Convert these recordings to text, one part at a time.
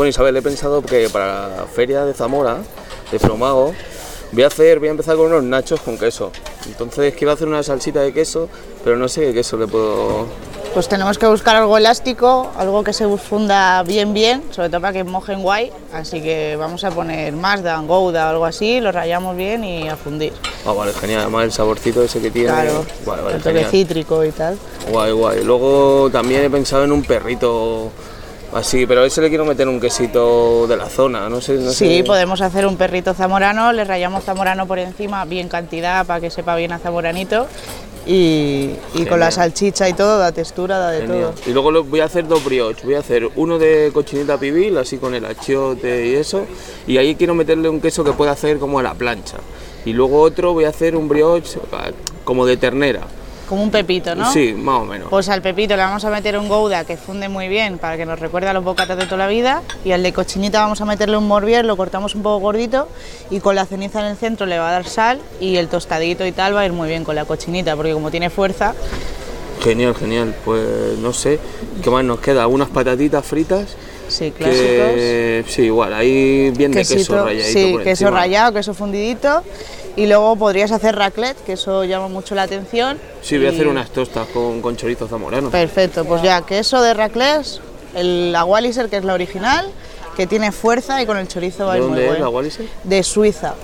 Bueno, Isabel, he pensado que para la feria de Zamora, de Fromago, voy a hacer, voy a empezar con unos nachos con queso. Entonces quiero hacer una salsita de queso, pero no sé qué queso le puedo pues tenemos que buscar algo elástico, algo que se funda bien bien, sobre todo para que mojen guay, así que vamos a poner Mazda, Gouda o algo así, lo rayamos bien y a fundir. Ah, vale, genial, además el saborcito ese que tiene. Claro, el toque cítrico y tal. Guay, guay. Luego también he pensado en un perrito así, pero a ese le quiero meter un quesito de la zona, no sé. No sí, podemos hacer un perrito zamorano, le rayamos zamorano por encima, bien cantidad para que sepa bien a zamoranito y, con la salchicha y todo, da textura, da de todo. Y luego voy a hacer dos brioches, voy a hacer uno de cochinita pibil, así con el achiote y eso, y ahí quiero meterle un queso que pueda hacer como a la plancha. Y luego otro voy a hacer un brioche como de ternera como un pepito, ¿no? Sí, más o menos. Pues al pepito le vamos a meter un gouda que funde muy bien para que nos recuerde a los bocatas de toda la vida y al de cochinita vamos a meterle un morbier, lo cortamos un poco gordito y con la ceniza en el centro le va a dar sal y el tostadito y tal va a ir muy bien con la cochinita porque como tiene fuerza... Genial, genial. Pues no sé, ¿qué más nos queda? Unas patatitas fritas. Sí, clásicos. sí, igual, ahí bien de queso. Sí, queso rallado, queso fundidito y luego podrías hacer raclette, que eso llama mucho la atención. Sí, voy a hacer unas tostas con, con chorizo zamorano. Perfecto, pues ya queso de raclette, el, la Walliser, que es la original, que tiene fuerza y con el chorizo va a ir muy es la Walliser? De Suiza,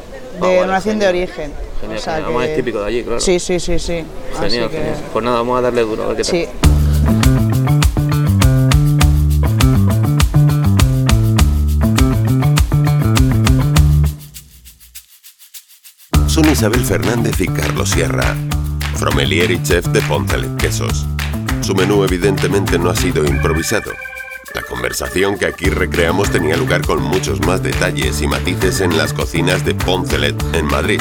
ah, de nación de origen. Genial, o sea además es típico de allí, claro. Sí, sí, sí, sí. Genial, genial. Pues nada, vamos a darle duro, a ver qué tal. Sí. Isabel Fernández y Carlos Sierra, fromelier y chef de Poncelet Quesos. Su menú evidentemente no ha sido improvisado. La conversación que aquí recreamos tenía lugar con muchos más detalles y matices en las cocinas de Poncelet en Madrid,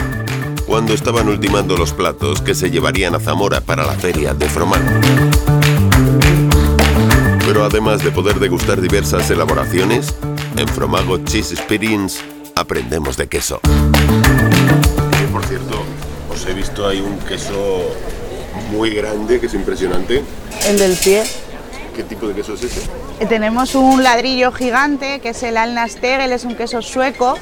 cuando estaban ultimando los platos que se llevarían a Zamora para la feria de Fromago. Pero además de poder degustar diversas elaboraciones, en Fromago Cheese Experience aprendemos de queso cierto, os he visto ahí un queso muy grande, que es impresionante. El del pie. ¿Qué tipo de queso es ese? Eh, tenemos un ladrillo gigante, que es el Alnastegel, es un queso sueco.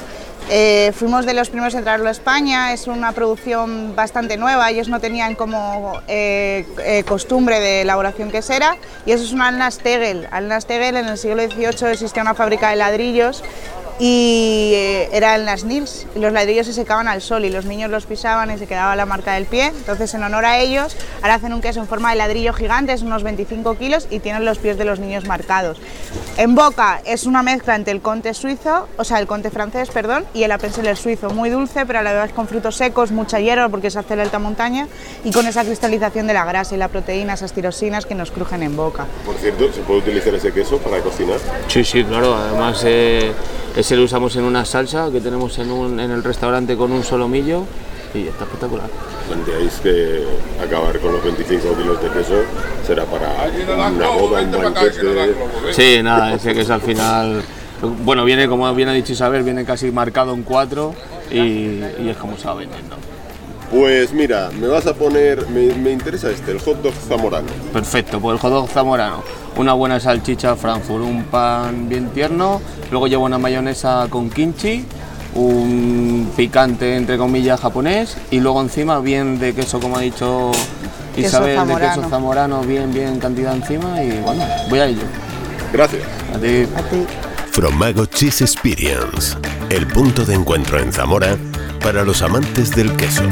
Eh, fuimos de los primeros en traerlo a España, es una producción bastante nueva, ellos no tenían como eh, costumbre de elaboración quesera y eso es un Alnastegel. Alnastegel en el siglo XVIII existía una fábrica de ladrillos y eh, eran las Nils, y los ladrillos se secaban al sol y los niños los pisaban y se quedaba la marca del pie. Entonces, en honor a ellos, ahora hacen un queso en forma de ladrillo gigante, es unos 25 kilos y tienen los pies de los niños marcados. En boca es una mezcla entre el conte suizo, o sea, el conte francés, perdón, y el appenzeller suizo, muy dulce, pero a la vez con frutos secos, mucha hierba porque se hace la alta montaña y con esa cristalización de la grasa y la proteína, esas tirosinas que nos crujen en boca. Por cierto, ¿se puede utilizar ese queso para cocinar? Sí, sí, claro, además... Eh ese lo usamos en una salsa que tenemos en, un, en el restaurante con un solomillo y está espectacular. ¿Planteáis que acabar con los 25 kilos de queso será para una boda, un banquete? Sí, nada, ese queso al final, bueno, viene como bien ha dicho Isabel, viene casi marcado en cuatro y, y es como se va vendiendo. Pues mira, me vas a poner, me, me, interesa este, el hot dog zamorano. Perfecto, pues el hot dog zamorano. Una buena salchicha Frankfurt, un pan bien tierno, luego llevo una mayonesa con kimchi, un picante entre comillas japonés y luego encima bien de queso como ha dicho Isabel, de queso zamorano, bien, bien cantidad encima y bueno, voy a ello. Gracias. A ti. A ti. Fromago Cheese Experience, el punto de encuentro en Zamora para los amantes del queso.